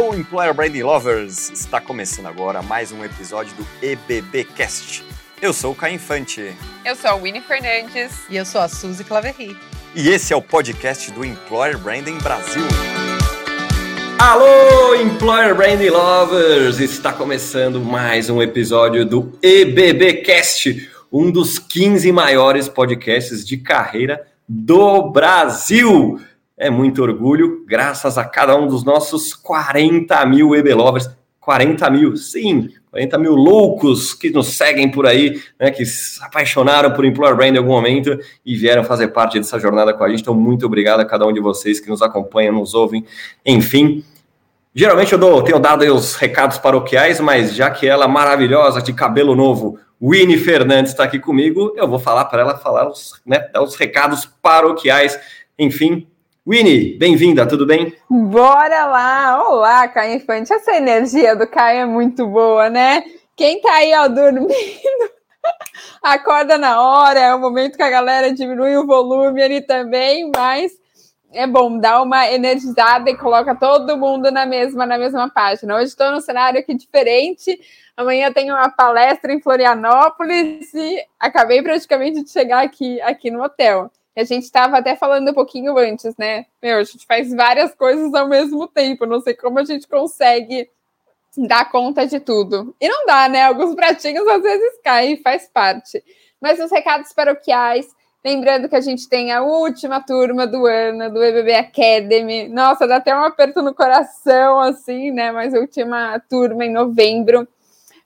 Alô, Employer Branding Lovers! Está começando agora mais um episódio do EBBcast. Eu sou o Caio Infante. Eu sou a Winnie Fernandes. E eu sou a Suzy Claverry. E esse é o podcast do Employer Branding Brasil. Alô, Employer Branding Lovers! Está começando mais um episódio do EBBcast, um dos 15 maiores podcasts de carreira do Brasil. É muito orgulho, graças a cada um dos nossos 40 mil EB Lovers. 40 mil, sim, 40 mil loucos que nos seguem por aí, né, que se apaixonaram por Employer Brand em algum momento e vieram fazer parte dessa jornada com a gente. Então, muito obrigado a cada um de vocês que nos acompanham, nos ouvem, enfim. Geralmente eu dou, tenho dado os recados paroquiais, mas já que ela maravilhosa, de cabelo novo, Winnie Fernandes está aqui comigo, eu vou falar para ela falar os, né, dar os recados paroquiais. Enfim, Winnie, bem-vinda, tudo bem? Bora lá! Olá, Caio Infante. Essa energia do Caio é muito boa, né? Quem tá aí, ó, dormindo, acorda na hora, é o momento que a galera diminui o volume ali também, mas é bom, dá uma energizada e coloca todo mundo na mesma, na mesma página. Hoje estou num cenário aqui diferente. Amanhã tenho uma palestra em Florianópolis e acabei praticamente de chegar aqui, aqui no hotel. A gente estava até falando um pouquinho antes, né? Meu, a gente faz várias coisas ao mesmo tempo. Não sei como a gente consegue dar conta de tudo. E não dá, né? Alguns pratinhos às vezes caem, faz parte. Mas os recados paroquiais, lembrando que a gente tem a última turma do ano do EBB Academy. Nossa, dá até um aperto no coração, assim, né? Mas última turma em novembro.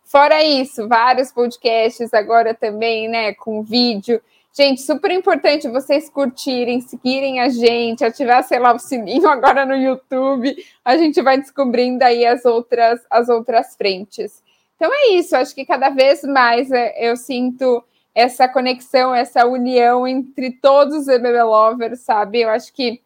Fora isso, vários podcasts agora também, né? Com vídeo. Gente, super importante vocês curtirem, seguirem a gente, ativar, sei lá, o sininho agora no YouTube. A gente vai descobrindo aí as outras, as outras frentes. Então é isso, acho que cada vez mais é, eu sinto essa conexão, essa união entre todos os EBB Lovers, sabe? Eu acho que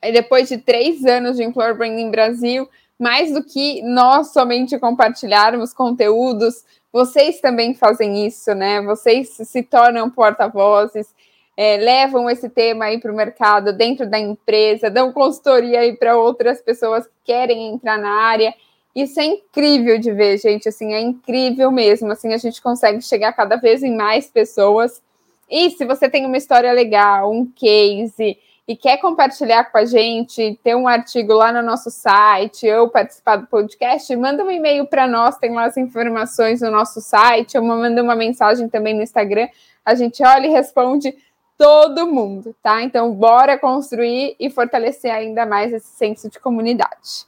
depois de três anos de Employer Branding Brasil, mais do que nós somente compartilharmos conteúdos, vocês também fazem isso, né? Vocês se tornam porta-vozes, é, levam esse tema aí para o mercado dentro da empresa, dão consultoria aí para outras pessoas que querem entrar na área. Isso é incrível de ver, gente. Assim, é incrível mesmo. Assim, a gente consegue chegar cada vez em mais pessoas. E se você tem uma história legal, um case, e quer compartilhar com a gente, ter um artigo lá no nosso site ou participar do podcast, manda um e-mail para nós, tem lá as informações no nosso site, ou manda uma mensagem também no Instagram. A gente olha e responde todo mundo, tá? Então, bora construir e fortalecer ainda mais esse senso de comunidade.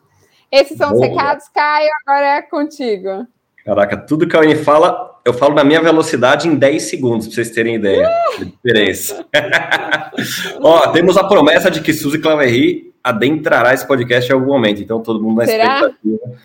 Esses são Boa. os recados, Caio, agora é contigo. Caraca, tudo que a Aline fala, eu falo na minha velocidade em 10 segundos, para vocês terem ideia da diferença. Ó, temos a promessa de que Suzy Claverry adentrará esse podcast em algum momento, então todo mundo na Será? expectativa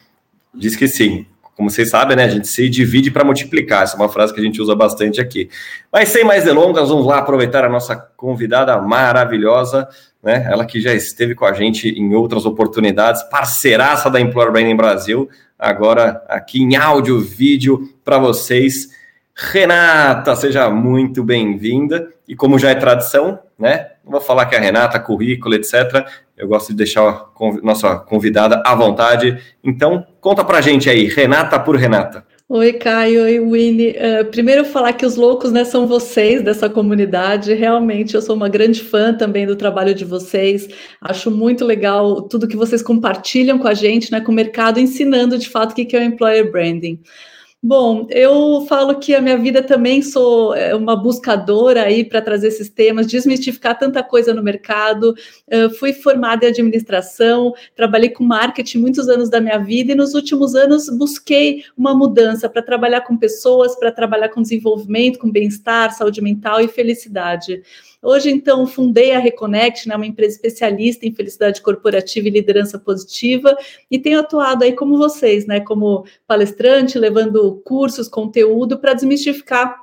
diz que sim. Como vocês sabem, né, a gente se divide para multiplicar, essa é uma frase que a gente usa bastante aqui. Mas sem mais delongas, vamos lá aproveitar a nossa convidada maravilhosa, né, ela que já esteve com a gente em outras oportunidades, parceiraça da Employer Branding Brasil, agora aqui em áudio, vídeo para vocês. Renata, seja muito bem-vinda. E como já é tradição, né? Não vou falar que é a Renata, currículo, etc. Eu gosto de deixar a nossa convidada à vontade. Então, conta pra gente aí, Renata por Renata. Oi, Caio, oi, Winnie. Uh, primeiro falar que os loucos, né, são vocês dessa comunidade. Realmente, eu sou uma grande fã também do trabalho de vocês. Acho muito legal tudo que vocês compartilham com a gente, né, com o mercado, ensinando de fato o que é o employer branding. Bom, eu falo que a minha vida também sou é, uma buscadora aí para trazer esses temas, desmistificar tanta coisa no mercado. Eu fui formada em administração, trabalhei com marketing muitos anos da minha vida e nos últimos anos busquei uma mudança para trabalhar com pessoas, para trabalhar com desenvolvimento, com bem-estar, saúde mental e felicidade. Hoje, então, fundei a Reconnect, né, uma empresa especialista em felicidade corporativa e liderança positiva, e tenho atuado aí como vocês, né, como palestrante, levando cursos, conteúdo para desmistificar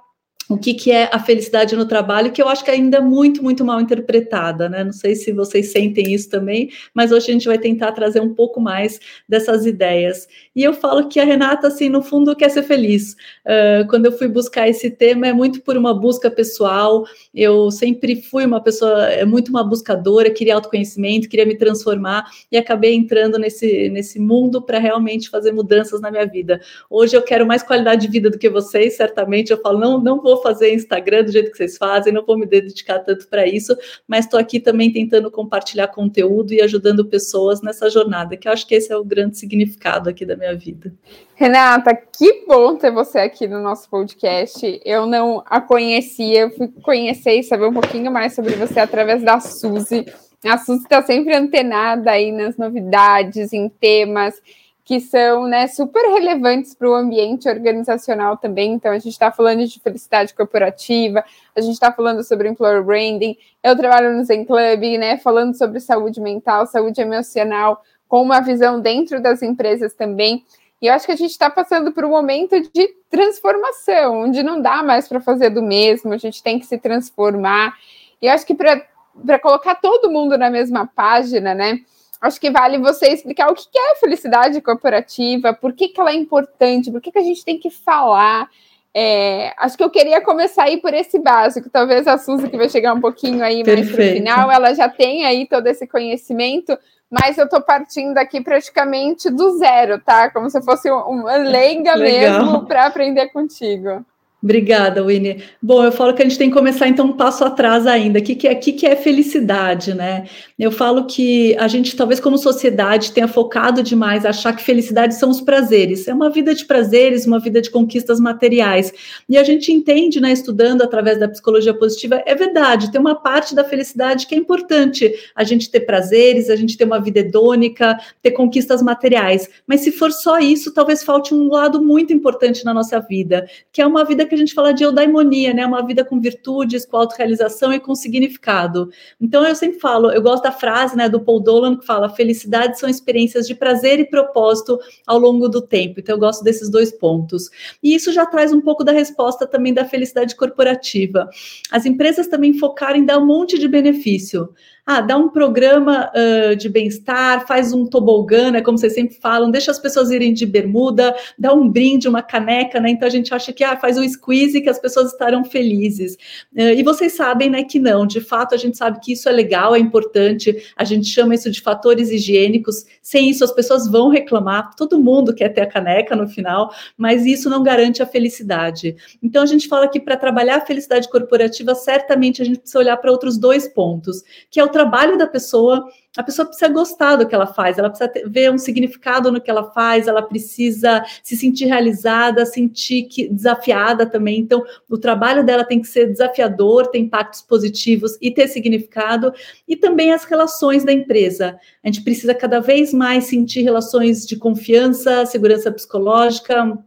o que, que é a felicidade no trabalho, que eu acho que ainda é muito, muito mal interpretada, né? Não sei se vocês sentem isso também, mas hoje a gente vai tentar trazer um pouco mais dessas ideias. E eu falo que a Renata, assim, no fundo, quer ser feliz. Uh, quando eu fui buscar esse tema, é muito por uma busca pessoal. Eu sempre fui uma pessoa, é muito uma buscadora, queria autoconhecimento, queria me transformar e acabei entrando nesse, nesse mundo para realmente fazer mudanças na minha vida. Hoje eu quero mais qualidade de vida do que vocês, certamente. Eu falo, não, não vou fazer Instagram do jeito que vocês fazem, não vou me dedicar tanto para isso, mas estou aqui também tentando compartilhar conteúdo e ajudando pessoas nessa jornada, que eu acho que esse é o grande significado aqui da minha vida. Renata, que bom ter você aqui no nosso podcast. Eu não a conhecia, eu fui conhecer e saber um pouquinho mais sobre você através da Suzy. A Suzy está sempre antenada aí nas novidades, em temas que são né, super relevantes para o ambiente organizacional também. Então, a gente está falando de felicidade corporativa, a gente está falando sobre employer branding. Eu trabalho no Zen Club, né, falando sobre saúde mental, saúde emocional, com uma visão dentro das empresas também. E eu acho que a gente está passando por um momento de transformação, onde não dá mais para fazer do mesmo, a gente tem que se transformar. E eu acho que para colocar todo mundo na mesma página, né? Acho que vale você explicar o que é felicidade corporativa, por que, que ela é importante, por que, que a gente tem que falar. É, acho que eu queria começar aí por esse básico. Talvez a Suzy, que vai chegar um pouquinho aí Perfeito. mais para o final, ela já tem aí todo esse conhecimento, mas eu estou partindo aqui praticamente do zero, tá? Como se fosse uma leiga mesmo para aprender contigo. Obrigada, Winnie. Bom, eu falo que a gente tem que começar então um passo atrás ainda. O que, que, é, que, que é felicidade, né? Eu falo que a gente, talvez como sociedade, tenha focado demais achar que felicidade são os prazeres. É uma vida de prazeres, uma vida de conquistas materiais. E a gente entende, né, estudando através da psicologia positiva, é verdade, tem uma parte da felicidade que é importante a gente ter prazeres, a gente ter uma vida hedônica, ter conquistas materiais. Mas se for só isso, talvez falte um lado muito importante na nossa vida, que é uma vida que a gente fala de eudaimonia, né? Uma vida com virtudes, com autorrealização e com significado. Então eu sempre falo, eu gosto da frase, né, do Paul Dolan que fala: felicidade são experiências de prazer e propósito ao longo do tempo. Então eu gosto desses dois pontos. E isso já traz um pouco da resposta também da felicidade corporativa. As empresas também focaram em dar um monte de benefício ah, dá um programa uh, de bem-estar, faz um tobogã, né, como vocês sempre falam, deixa as pessoas irem de bermuda, dá um brinde, uma caneca, né? Então a gente acha que ah, faz o squeeze que as pessoas estarão felizes. Uh, e vocês sabem, né, que não. De fato, a gente sabe que isso é legal, é importante. A gente chama isso de fatores higiênicos. Sem isso, as pessoas vão reclamar. Todo mundo quer ter a caneca no final, mas isso não garante a felicidade. Então a gente fala que para trabalhar a felicidade corporativa, certamente a gente precisa olhar para outros dois pontos, que é o trabalho da pessoa, a pessoa precisa gostar do que ela faz, ela precisa ter, ver um significado no que ela faz, ela precisa se sentir realizada, sentir que, desafiada também. Então, o trabalho dela tem que ser desafiador, ter impactos positivos e ter significado, e também as relações da empresa. A gente precisa cada vez mais sentir relações de confiança, segurança psicológica,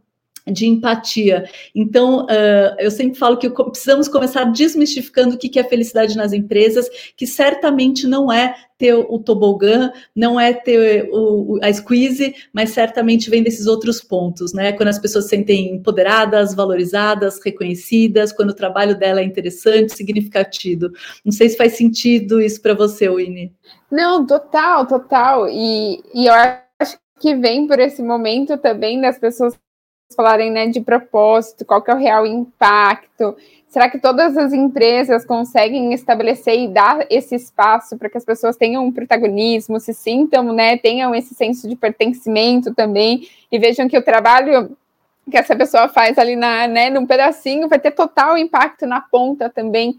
de empatia. Então, uh, eu sempre falo que precisamos começar desmistificando o que é felicidade nas empresas, que certamente não é ter o tobogã, não é ter o, a squeeze, mas certamente vem desses outros pontos, né? Quando as pessoas se sentem empoderadas, valorizadas, reconhecidas, quando o trabalho dela é interessante, significativo. Não sei se faz sentido isso para você, Winnie. Não, total, total. E, e eu acho que vem por esse momento também das pessoas falarem né, de propósito, qual que é o real impacto. Será que todas as empresas conseguem estabelecer e dar esse espaço para que as pessoas tenham um protagonismo, se sintam, né, tenham esse senso de pertencimento também e vejam que o trabalho que essa pessoa faz ali na, né, num pedacinho vai ter total impacto na ponta também.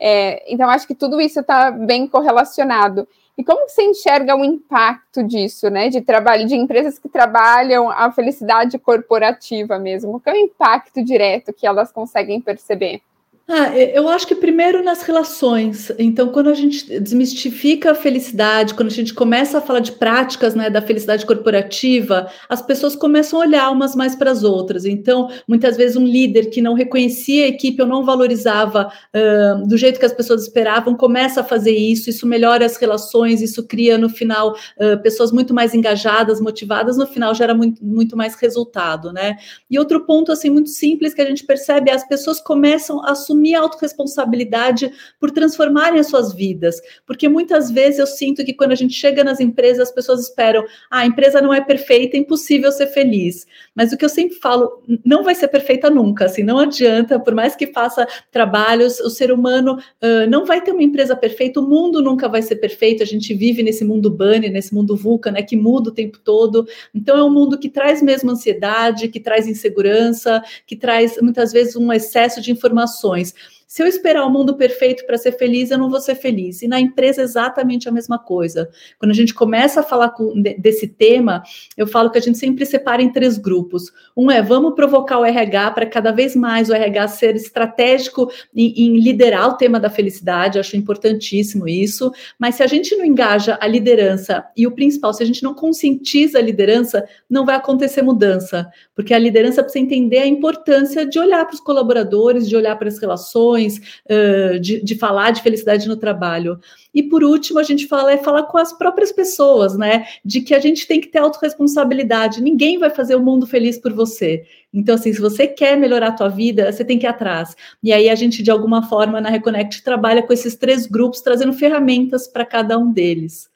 É, então, acho que tudo isso está bem correlacionado. E como você enxerga o impacto disso, né? De trabalho, de empresas que trabalham a felicidade corporativa mesmo? Qual é o impacto direto que elas conseguem perceber? Ah, eu acho que primeiro nas relações. Então, quando a gente desmistifica a felicidade, quando a gente começa a falar de práticas né, da felicidade corporativa, as pessoas começam a olhar umas mais para as outras. Então, muitas vezes, um líder que não reconhecia a equipe ou não valorizava uh, do jeito que as pessoas esperavam, começa a fazer isso, isso melhora as relações, isso cria, no final, uh, pessoas muito mais engajadas, motivadas, no final gera muito, muito mais resultado. Né? E outro ponto assim muito simples que a gente percebe é as pessoas começam a assumir a autorresponsabilidade por transformarem as suas vidas. Porque muitas vezes eu sinto que quando a gente chega nas empresas, as pessoas esperam, ah, a empresa não é perfeita, é impossível ser feliz. Mas o que eu sempre falo, não vai ser perfeita nunca, assim, não adianta, por mais que faça trabalhos, o ser humano uh, não vai ter uma empresa perfeita, o mundo nunca vai ser perfeito, a gente vive nesse mundo bunny, nesse mundo VUCA, né, que muda o tempo todo. Então é um mundo que traz mesmo ansiedade, que traz insegurança, que traz muitas vezes um excesso de informações. noise Se eu esperar o mundo perfeito para ser feliz, eu não vou ser feliz. E na empresa, exatamente a mesma coisa. Quando a gente começa a falar com, desse tema, eu falo que a gente sempre separa em três grupos. Um é vamos provocar o RH para cada vez mais o RH ser estratégico em, em liderar o tema da felicidade, acho importantíssimo isso. Mas se a gente não engaja a liderança e o principal, se a gente não conscientiza a liderança, não vai acontecer mudança, porque a liderança precisa entender a importância de olhar para os colaboradores, de olhar para as relações uh, de, de falar de felicidade no trabalho. E por último, a gente fala é falar com as próprias pessoas, né? De que a gente tem que ter autorresponsabilidade. Ninguém vai fazer o mundo feliz por você. Então, assim, se você quer melhorar a tua vida, você tem que ir atrás. E aí a gente, de alguma forma, na Reconnect, trabalha com esses três grupos, trazendo ferramentas para cada um deles.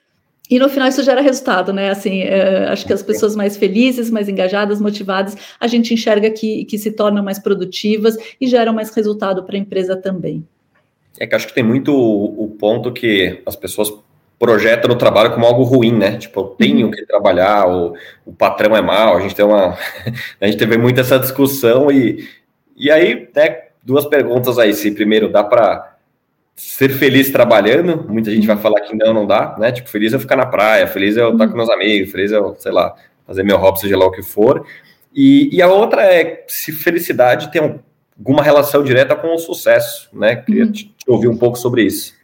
E no final isso gera resultado, né? Assim, é, acho que as pessoas mais felizes, mais engajadas, motivadas, a gente enxerga que, que se tornam mais produtivas e geram mais resultado para a empresa também. É que acho que tem muito o, o, ponto que as pessoas projetam no trabalho como algo ruim, né? Tipo, eu tenho uhum. que trabalhar, o, o patrão é mal, a gente tem uma. a gente teve muito essa discussão e, e aí, né, duas perguntas aí. Se primeiro dá para ser feliz trabalhando, muita gente vai falar que não, não dá, né? Tipo, feliz é eu ficar na praia, feliz é eu estar com meus amigos, feliz é eu, sei lá, fazer meu hobby, seja lá o que for. E, e a outra é se felicidade tem alguma relação direta com o sucesso, né? Queria uhum. te, te ouvir um pouco sobre isso.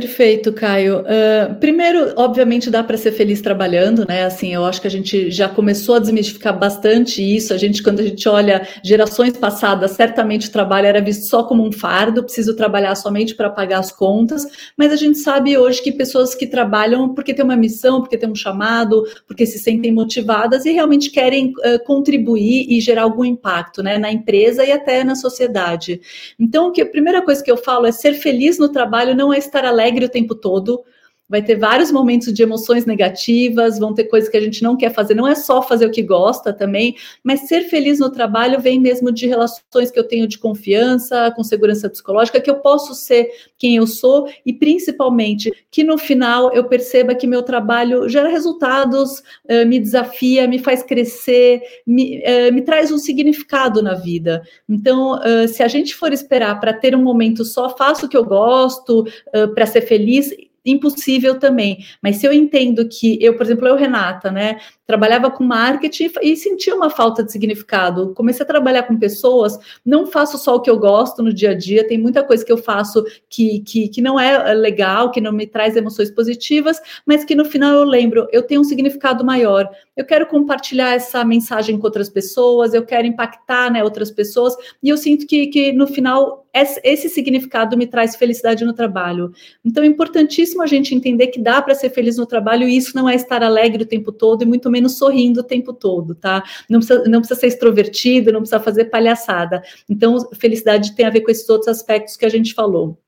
Perfeito, Caio. Uh, primeiro, obviamente, dá para ser feliz trabalhando, né? Assim, eu acho que a gente já começou a desmistificar bastante isso. A gente, quando a gente olha gerações passadas, certamente o trabalho era visto só como um fardo, preciso trabalhar somente para pagar as contas. Mas a gente sabe hoje que pessoas que trabalham porque tem uma missão, porque tem um chamado, porque se sentem motivadas e realmente querem uh, contribuir e gerar algum impacto, né? Na empresa e até na sociedade. Então, que a primeira coisa que eu falo é ser feliz no trabalho não é estar alegre alegre o tempo todo, vai ter vários momentos de emoções negativas, vão ter coisas que a gente não quer fazer, não é só fazer o que gosta também, mas ser feliz no trabalho vem mesmo de relações que eu tenho de confiança, com segurança psicológica, que eu posso ser quem eu sou e principalmente que no final eu perceba que meu trabalho gera resultados, uh, me desafia, me faz crescer, me, uh, me traz um significado na vida. Então, uh, se a gente for esperar para ter um momento só, faço o que eu gosto, para ser feliz, impossível também. Mas se eu entendo que eu, por exemplo, eu, Renata, né, trabalhava com marketing e sentia uma falta de significado. Comecei a trabalhar com pessoas, não faço só o que eu gosto no dia a dia, tem muita coisa que eu faço que, que, que não é legal, que não me traz emoções positivas, mas que no final eu lembro, eu tenho um significado maior. Eu quero compartilhar essa mensagem com outras pessoas, eu quero impactar né, outras pessoas, e eu sinto que, que no final esse significado me traz felicidade no trabalho. Então é importantíssimo a gente entender que dá para ser feliz no trabalho e isso não é estar alegre o tempo todo e muito menos sorrindo o tempo todo, tá? Não precisa, não precisa ser extrovertido, não precisa fazer palhaçada. Então, felicidade tem a ver com esses outros aspectos que a gente falou.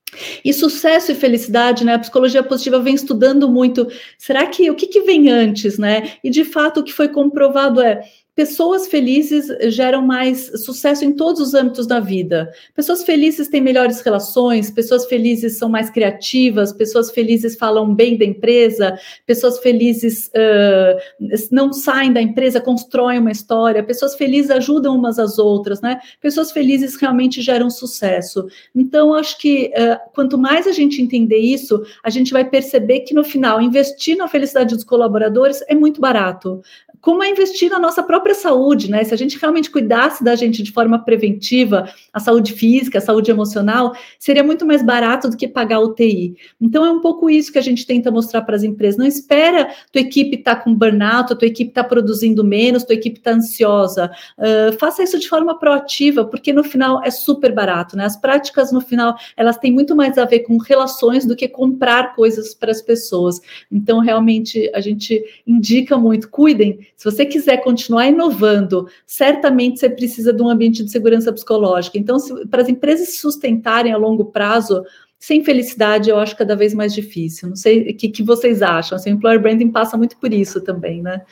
E sucesso e felicidade, né? A psicologia positiva vem estudando muito. Será que o que, que vem antes, né? E de fato o que foi comprovado é Pessoas felizes geram mais sucesso em todos os âmbitos da vida. Pessoas felizes têm melhores relações, pessoas felizes são mais criativas, pessoas felizes falam bem da empresa, pessoas felizes uh, não saem da empresa, constroem uma história, pessoas felizes ajudam umas às outras, né? Pessoas felizes realmente geram sucesso. Então, acho que uh, quanto mais a gente entender isso, a gente vai perceber que no final, investir na felicidade dos colaboradores é muito barato. Como é investir na nossa própria própria saúde, né? Se a gente realmente cuidasse da gente de forma preventiva, a saúde física, a saúde emocional, seria muito mais barato do que pagar UTI. Então é um pouco isso que a gente tenta mostrar para as empresas. Não espera tua equipe estar tá com burnout, tua equipe está produzindo menos, tua equipe está ansiosa. Uh, faça isso de forma proativa, porque no final é super barato, né? As práticas no final elas têm muito mais a ver com relações do que comprar coisas para as pessoas. Então realmente a gente indica muito, cuidem. Se você quiser continuar inovando, certamente você precisa de um ambiente de segurança psicológica. Então, se, para as empresas se sustentarem a longo prazo, sem felicidade, eu acho cada vez mais difícil. Não sei o que, que vocês acham. Assim, o employer branding passa muito por isso também, né?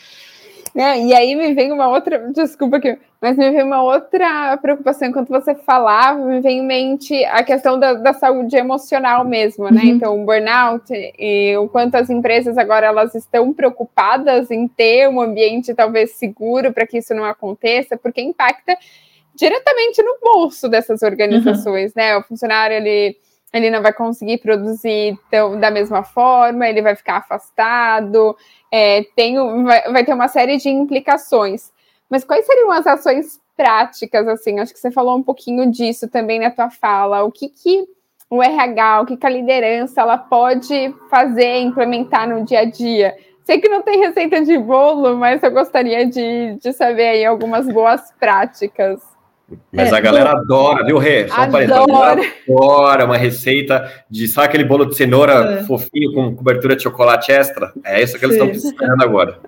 É, e aí me vem uma outra, desculpa aqui, mas me vem uma outra preocupação enquanto você falava, me vem em mente a questão da, da saúde emocional mesmo, né? Uhum. Então, o burnout e o quanto as empresas agora elas estão preocupadas em ter um ambiente talvez seguro para que isso não aconteça, porque impacta diretamente no bolso dessas organizações, uhum. né? O funcionário ele ele não vai conseguir produzir tão, da mesma forma, ele vai ficar afastado, é, tem, vai, vai ter uma série de implicações. Mas quais seriam as ações práticas, assim? Acho que você falou um pouquinho disso também na tua fala. O que, que o RH, o que, que a liderança ela pode fazer, implementar no dia a dia? Sei que não tem receita de bolo, mas eu gostaria de, de saber aí algumas boas práticas. Mas é, a galera adora, viu, Rê? Só adora. adora uma receita de, sabe aquele bolo de cenoura é. fofinho com cobertura de chocolate extra? É isso que eles Sim. estão precisando agora.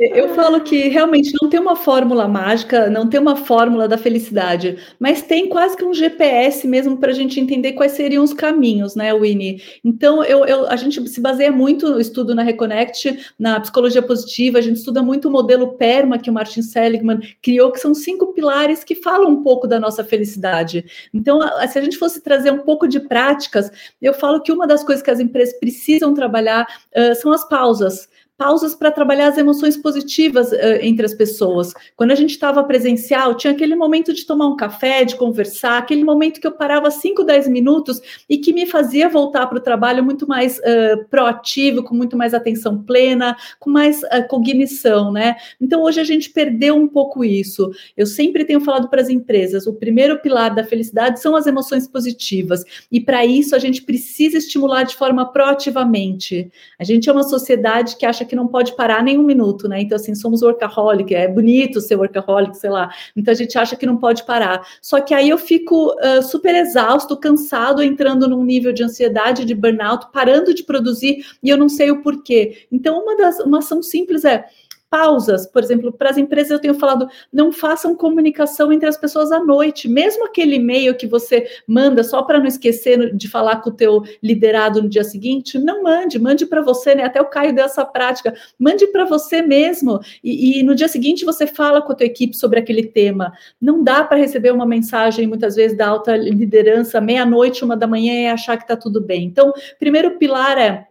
Eu falo que realmente não tem uma fórmula mágica, não tem uma fórmula da felicidade, mas tem quase que um GPS mesmo para a gente entender quais seriam os caminhos, né, Winnie? Então, eu, eu, a gente se baseia muito no estudo na Reconnect, na psicologia positiva, a gente estuda muito o modelo PERMA que o Martin Seligman criou, que são cinco pilares que falam um pouco da nossa felicidade. Então, se a gente fosse trazer um pouco de práticas, eu falo que uma das coisas que as empresas precisam trabalhar uh, são as pausas pausas para trabalhar as emoções positivas uh, entre as pessoas. Quando a gente estava presencial, tinha aquele momento de tomar um café, de conversar, aquele momento que eu parava 5, 10 minutos e que me fazia voltar para o trabalho muito mais uh, proativo, com muito mais atenção plena, com mais uh, cognição, né? Então hoje a gente perdeu um pouco isso. Eu sempre tenho falado para as empresas, o primeiro pilar da felicidade são as emoções positivas. E para isso a gente precisa estimular de forma proativamente. A gente é uma sociedade que acha que não pode parar nem um minuto, né? Então, assim, somos workaholic, é bonito ser workaholic, sei lá. Então, a gente acha que não pode parar. Só que aí eu fico uh, super exausto, cansado, entrando num nível de ansiedade, de burnout, parando de produzir e eu não sei o porquê. Então, uma das uma ação simples é pausas, por exemplo, para as empresas eu tenho falado, não façam comunicação entre as pessoas à noite, mesmo aquele e-mail que você manda só para não esquecer de falar com o teu liderado no dia seguinte, não mande, mande para você, né? Até o Caio deu essa prática, mande para você mesmo e, e, no dia seguinte você fala com a tua equipe sobre aquele tema. Não dá para receber uma mensagem muitas vezes da alta liderança meia-noite, uma da manhã e achar que está tudo bem. Então, primeiro pilar é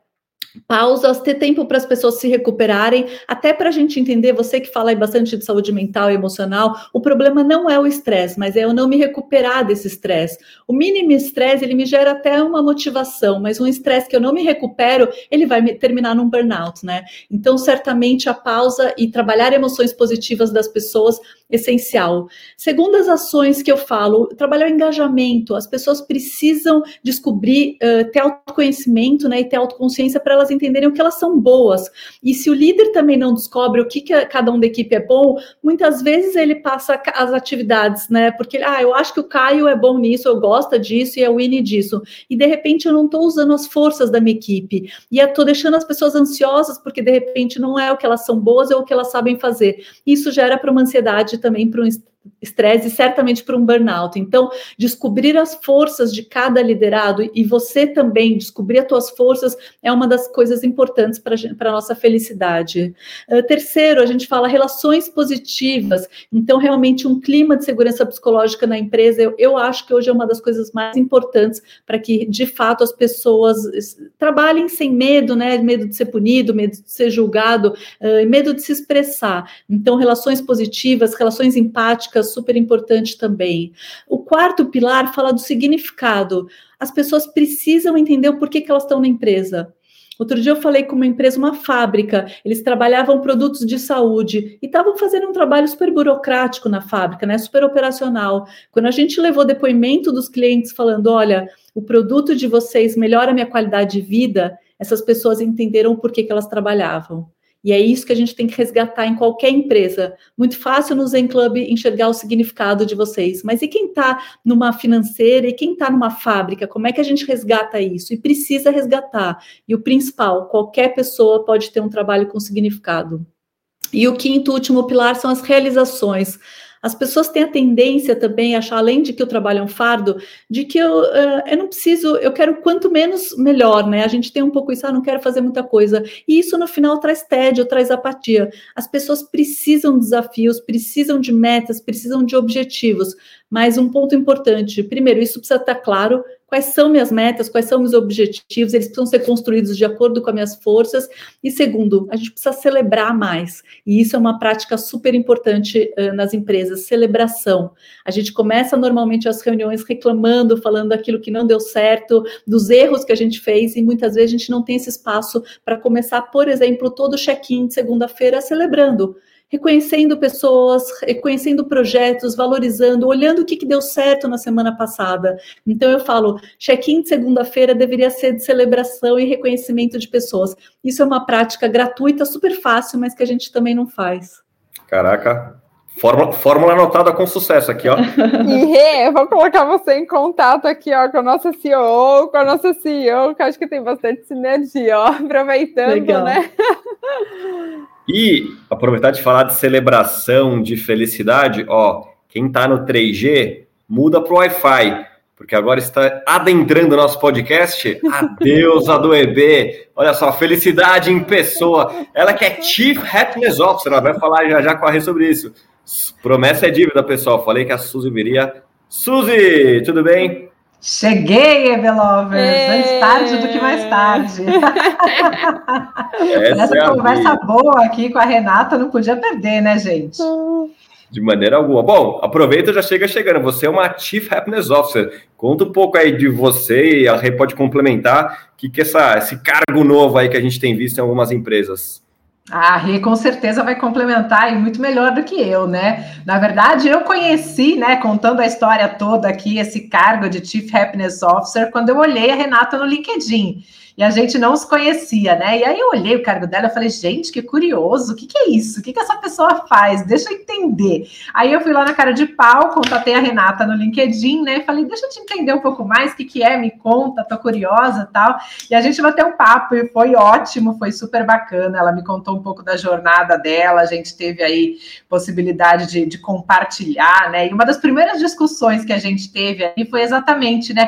pausas, ter tempo para as pessoas se recuperarem, até para a gente entender, você que fala aí bastante de saúde mental e emocional, o problema não é o estresse, mas é eu não me recuperar desse estresse. O mínimo estresse, ele me gera até uma motivação, mas um estresse que eu não me recupero, ele vai terminar num burnout, né? Então, certamente a pausa e trabalhar emoções positivas das pessoas essencial. Segundo as ações que eu falo, trabalhar o engajamento, as pessoas precisam descobrir, uh, ter autoconhecimento, né, e ter autoconsciência para elas entenderem o que elas são boas. E se o líder também não descobre o que, que cada um da equipe é bom, muitas vezes ele passa as atividades, né? Porque, ah, eu acho que o Caio é bom nisso, eu gosto disso e é o Winnie disso. E de repente eu não estou usando as forças da minha equipe. E estou deixando as pessoas ansiosas porque de repente não é o que elas são boas ou o que elas sabem fazer. Isso gera para uma ansiedade também para um estresse e certamente para um burnout. Então, descobrir as forças de cada liderado e você também descobrir as suas forças é uma das coisas importantes para a nossa felicidade. Uh, terceiro, a gente fala relações positivas. Então, realmente, um clima de segurança psicológica na empresa, eu, eu acho que hoje é uma das coisas mais importantes para que, de fato, as pessoas trabalhem sem medo, né? Medo de ser punido, medo de ser julgado, uh, medo de se expressar. Então, relações positivas, relações empáticas, super importante também. O quarto pilar fala do significado. As pessoas precisam entender o porquê que elas estão na empresa. Outro dia eu falei com uma empresa, uma fábrica, eles trabalhavam produtos de saúde e estavam fazendo um trabalho super burocrático na fábrica, né? Super operacional. Quando a gente levou depoimento dos clientes falando, olha, o produto de vocês melhora a minha qualidade de vida, essas pessoas entenderam por que, que elas trabalhavam. E é isso que a gente tem que resgatar em qualquer empresa. Muito fácil no Zen Club enxergar o significado de vocês, mas e quem está numa financeira e quem está numa fábrica? Como é que a gente resgata isso? E precisa resgatar. E o principal, qualquer pessoa pode ter um trabalho com significado. E o quinto, último pilar são as realizações. As pessoas têm a tendência também a achar, além de que o trabalho é um fardo, de que eu, uh, eu não preciso, eu quero quanto menos melhor, né? A gente tem um pouco isso, ah, não quero fazer muita coisa. E isso no final traz tédio, traz apatia. As pessoas precisam de desafios, precisam de metas, precisam de objetivos. Mas um ponto importante: primeiro, isso precisa estar claro. Quais são minhas metas, quais são meus objetivos, eles precisam ser construídos de acordo com as minhas forças. E segundo, a gente precisa celebrar mais. E isso é uma prática super importante uh, nas empresas, celebração. A gente começa normalmente as reuniões reclamando, falando daquilo que não deu certo, dos erros que a gente fez, e muitas vezes a gente não tem esse espaço para começar, por exemplo, todo o check-in de segunda-feira celebrando reconhecendo pessoas, reconhecendo projetos, valorizando, olhando o que, que deu certo na semana passada. Então eu falo, check-in de segunda-feira deveria ser de celebração e reconhecimento de pessoas. Isso é uma prática gratuita, super fácil, mas que a gente também não faz. Caraca, Fórmula, fórmula anotada com sucesso aqui, ó. E Rê, eu vou colocar você em contato aqui, ó, com a nossa CEO, com a nossa CEO, que acho que tem bastante sinergia, ó, aproveitando, Legal. né? E aproveitar de falar de celebração, de felicidade, ó, quem tá no 3G, muda pro Wi-Fi, porque agora está adentrando o nosso podcast a deusa do EB. Olha só, felicidade em pessoa. Ela que é Chief Happiness Officer, ela vai falar já já com a Rê sobre isso. Promessa é dívida, pessoal. Falei que a Suzy viria. Suzy, tudo bem? Cheguei, Evelovers, antes tarde do que mais tarde. Essa, é conversa vida. boa aqui com a Renata não podia perder, né, gente? De maneira alguma. Bom, aproveita já chega chegando. Você é uma Chief Happiness Officer. Conta um pouco aí de você e a Rê pode complementar que, que essa, esse cargo novo aí que a gente tem visto em algumas empresas. A Rê com certeza vai complementar e muito melhor do que eu, né? Na verdade, eu conheci, né, contando a história toda aqui, esse cargo de Chief Happiness Officer, quando eu olhei a Renata no LinkedIn e a gente não se conhecia, né? E aí eu olhei o cargo dela e falei, gente, que curioso, o que, que é isso? O que, que essa pessoa faz? Deixa eu entender. Aí eu fui lá na cara de pau, contatei a Renata no LinkedIn, né? Falei, deixa eu te entender um pouco mais, o que, que é, me conta, tô curiosa tal. E a gente bateu um papo e foi ótimo, foi super bacana. Ela me contou um pouco da jornada dela, a gente teve aí possibilidade de, de compartilhar, né? E uma das primeiras discussões que a gente teve aí foi exatamente, né?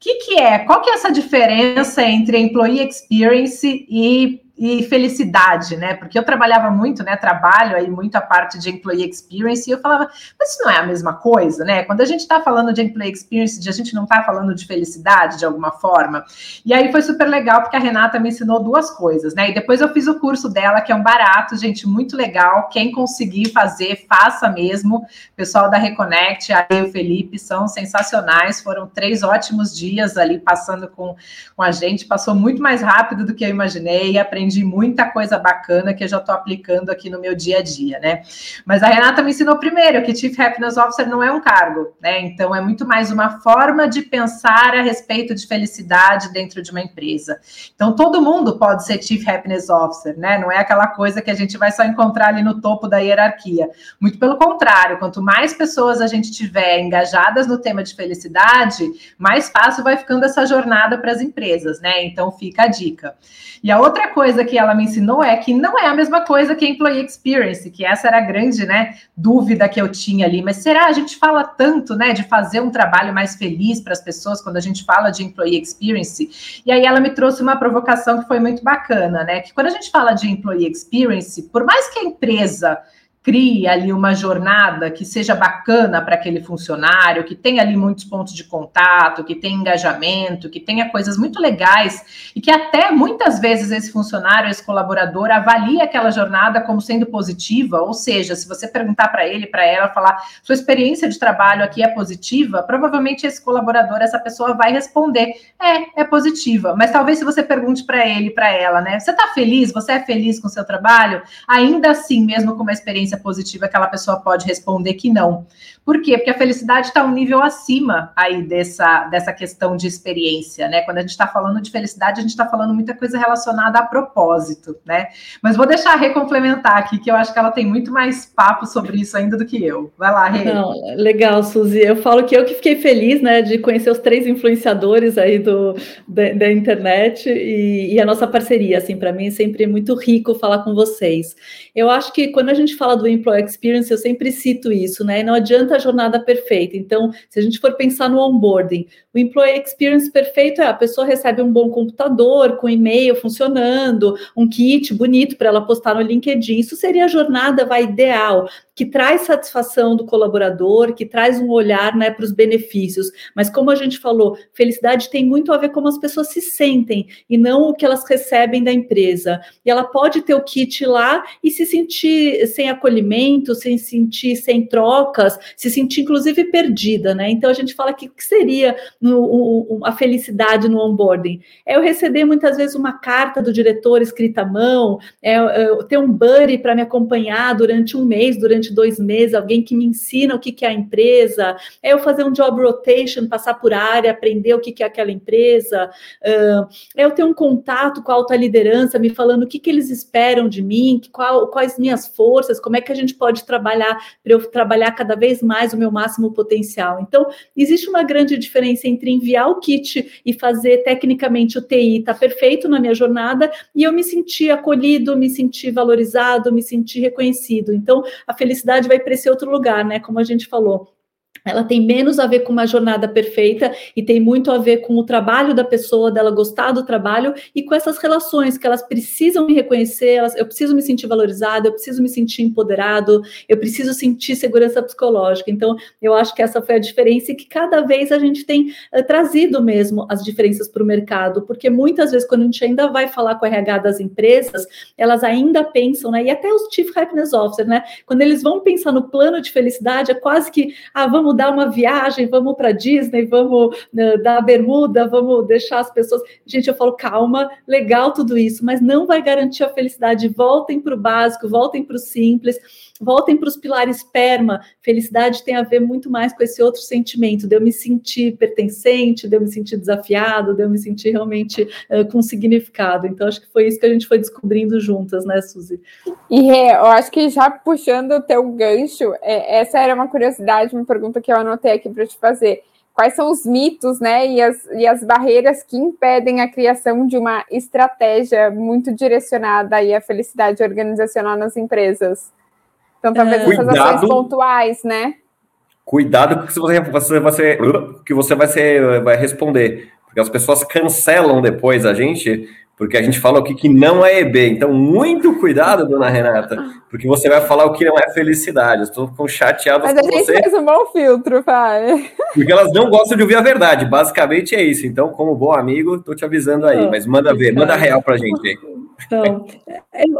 Que, que é? Qual que é essa diferença entre employee experience e e felicidade, né? Porque eu trabalhava muito, né? Trabalho aí muito a parte de employee experience e eu falava, mas isso não é a mesma coisa, né? Quando a gente está falando de employee experience, a gente não está falando de felicidade de alguma forma. E aí foi super legal porque a Renata me ensinou duas coisas, né? E depois eu fiz o curso dela, que é um barato, gente, muito legal. Quem conseguir fazer, faça mesmo. Pessoal da Reconnect, aí o Felipe são sensacionais. Foram três ótimos dias ali passando com, com a gente. Passou muito mais rápido do que eu imaginei. Aprendi aprendi muita coisa bacana que eu já estou aplicando aqui no meu dia a dia, né? Mas a Renata me ensinou primeiro que Chief Happiness Officer não é um cargo, né? Então é muito mais uma forma de pensar a respeito de felicidade dentro de uma empresa. Então todo mundo pode ser Chief Happiness Officer, né? Não é aquela coisa que a gente vai só encontrar ali no topo da hierarquia. Muito pelo contrário, quanto mais pessoas a gente tiver engajadas no tema de felicidade, mais fácil vai ficando essa jornada para as empresas, né? Então fica a dica. E a outra coisa que ela me ensinou é que não é a mesma coisa que employee experience, que essa era a grande, né, dúvida que eu tinha ali. Mas será a gente fala tanto, né, de fazer um trabalho mais feliz para as pessoas quando a gente fala de employee experience? E aí ela me trouxe uma provocação que foi muito bacana, né? Que quando a gente fala de employee experience, por mais que a empresa crie ali uma jornada que seja bacana para aquele funcionário, que tenha ali muitos pontos de contato, que tenha engajamento, que tenha coisas muito legais e que até muitas vezes esse funcionário, esse colaborador avalie aquela jornada como sendo positiva, ou seja, se você perguntar para ele, para ela, falar sua experiência de trabalho aqui é positiva, provavelmente esse colaborador, essa pessoa vai responder é, é positiva, mas talvez se você pergunte para ele, para ela, né, você está feliz? Você é feliz com o seu trabalho? Ainda assim, mesmo com uma experiência experiência positiva, aquela pessoa pode responder que não. Por quê? Porque a felicidade está um nível acima aí dessa, dessa questão de experiência, né? Quando a gente está falando de felicidade, a gente está falando muita coisa relacionada a propósito, né? Mas vou deixar a Rê complementar aqui, que eu acho que ela tem muito mais papo sobre isso ainda do que eu. Vai lá, Rê. Não, legal, Suzy. Eu falo que eu que fiquei feliz, né, de conhecer os três influenciadores aí do, da, da internet e, e a nossa parceria, assim, para mim é sempre muito rico falar com vocês. Eu acho que quando a gente fala do Employee Experience, eu sempre cito isso, né? Não adianta a jornada perfeita. Então, se a gente for pensar no onboarding, o Employee Experience perfeito é a pessoa recebe um bom computador, com e-mail funcionando, um kit bonito para ela postar no LinkedIn. Isso seria a jornada vai ideal que traz satisfação do colaborador, que traz um olhar né, para os benefícios. Mas como a gente falou, felicidade tem muito a ver como as pessoas se sentem e não o que elas recebem da empresa. E ela pode ter o kit lá e se sentir sem acolhimento, sem sentir sem trocas, se sentir inclusive perdida, né? Então a gente fala que que seria no, o, a felicidade no onboarding? É eu receber muitas vezes uma carta do diretor escrita à mão, é, é ter um buddy para me acompanhar durante um mês, durante durante dois meses, alguém que me ensina o que, que é a empresa, é eu fazer um job rotation, passar por área, aprender o que, que é aquela empresa, é eu ter um contato com a alta liderança, me falando o que, que eles esperam de mim, qual, quais minhas forças, como é que a gente pode trabalhar para eu trabalhar cada vez mais o meu máximo potencial. Então, existe uma grande diferença entre enviar o kit e fazer tecnicamente o TI, tá perfeito na minha jornada, e eu me sentir acolhido, me sentir valorizado, me sentir reconhecido. Então, a felicidade felicidade vai para esse outro lugar, né? Como a gente falou ela tem menos a ver com uma jornada perfeita e tem muito a ver com o trabalho da pessoa, dela gostar do trabalho e com essas relações que elas precisam me reconhecer, elas, eu preciso me sentir valorizado, eu preciso me sentir empoderado, eu preciso sentir segurança psicológica. Então, eu acho que essa foi a diferença e que cada vez a gente tem uh, trazido mesmo as diferenças para o mercado, porque muitas vezes quando a gente ainda vai falar com o RH das empresas, elas ainda pensam, né, e até os Chief Happiness Officer, né, quando eles vão pensar no plano de felicidade, é quase que, ah, vamos vamos dar uma viagem, vamos para Disney, vamos né, dar bermuda, vamos deixar as pessoas. Gente, eu falo, calma, legal tudo isso, mas não vai garantir a felicidade. Voltem para o básico, voltem para o simples, voltem para os pilares PERMA. Felicidade tem a ver muito mais com esse outro sentimento, de eu me sentir pertencente, de eu me sentir desafiado, de eu me sentir realmente uh, com significado. Então, acho que foi isso que a gente foi descobrindo juntas, né, Suzy? E eu acho que já puxando o teu gancho, é, essa era uma curiosidade, uma pergunta que eu anotei aqui para te fazer. Quais são os mitos né, e, as, e as barreiras que impedem a criação de uma estratégia muito direcionada aí à felicidade organizacional nas empresas? Então, talvez é. essas ações pontuais, né? Cuidado com que você, você, você, que você vai, ser, vai responder, porque as pessoas cancelam depois a gente porque a gente fala o que, que não é EB. Então, muito cuidado, dona Renata, porque você vai falar o que não é felicidade. estou com chateado Mas a gente você. faz um bom filtro, pai. Porque elas não gostam de ouvir a verdade. Basicamente é isso. Então, como bom amigo, estou te avisando aí. Mas manda ver, manda real para a gente aí. Então,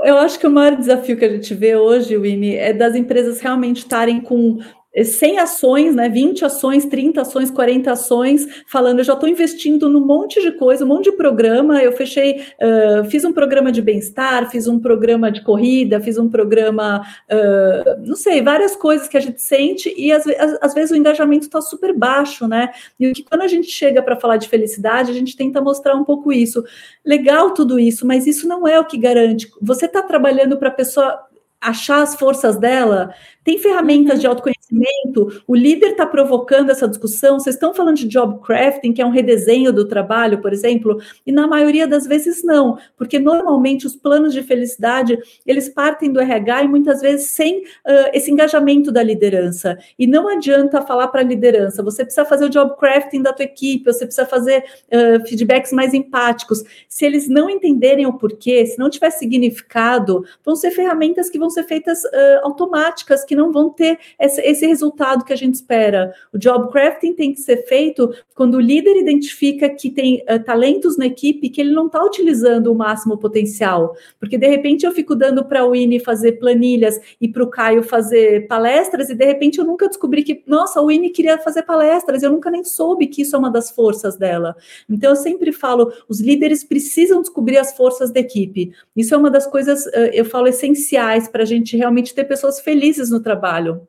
eu acho que o maior desafio que a gente vê hoje, Winnie, é das empresas realmente estarem com 100 ações, né, 20 ações, 30 ações, 40 ações, falando, eu já estou investindo num monte de coisa, um monte de programa, eu fechei, uh, fiz um programa de bem-estar, fiz um programa de corrida, fiz um programa, uh, não sei, várias coisas que a gente sente e às, às vezes o engajamento está super baixo, né, e que quando a gente chega para falar de felicidade, a gente tenta mostrar um pouco isso. Legal tudo isso, mas isso não é o que garante. Você está trabalhando para a pessoa achar as forças dela, tem ferramentas uhum. de autoconhecimento conhecimento, o líder está provocando essa discussão, vocês estão falando de job crafting, que é um redesenho do trabalho, por exemplo, e na maioria das vezes não, porque normalmente os planos de felicidade, eles partem do RH e muitas vezes sem uh, esse engajamento da liderança. E não adianta falar para a liderança, você precisa fazer o job crafting da tua equipe, você precisa fazer uh, feedbacks mais empáticos. Se eles não entenderem o porquê, se não tiver significado, vão ser ferramentas que vão ser feitas uh, automáticas, que não vão ter esse, esse resultado que a gente espera. O job crafting tem que ser feito quando o líder identifica que tem uh, talentos na equipe que ele não está utilizando o máximo potencial. Porque de repente eu fico dando para o Winnie fazer planilhas e para o Caio fazer palestras, e de repente eu nunca descobri que, nossa, o Winnie queria fazer palestras, eu nunca nem soube que isso é uma das forças dela. Então eu sempre falo, os líderes precisam descobrir as forças da equipe. Isso é uma das coisas, uh, eu falo, essenciais para a gente realmente ter pessoas felizes no trabalho.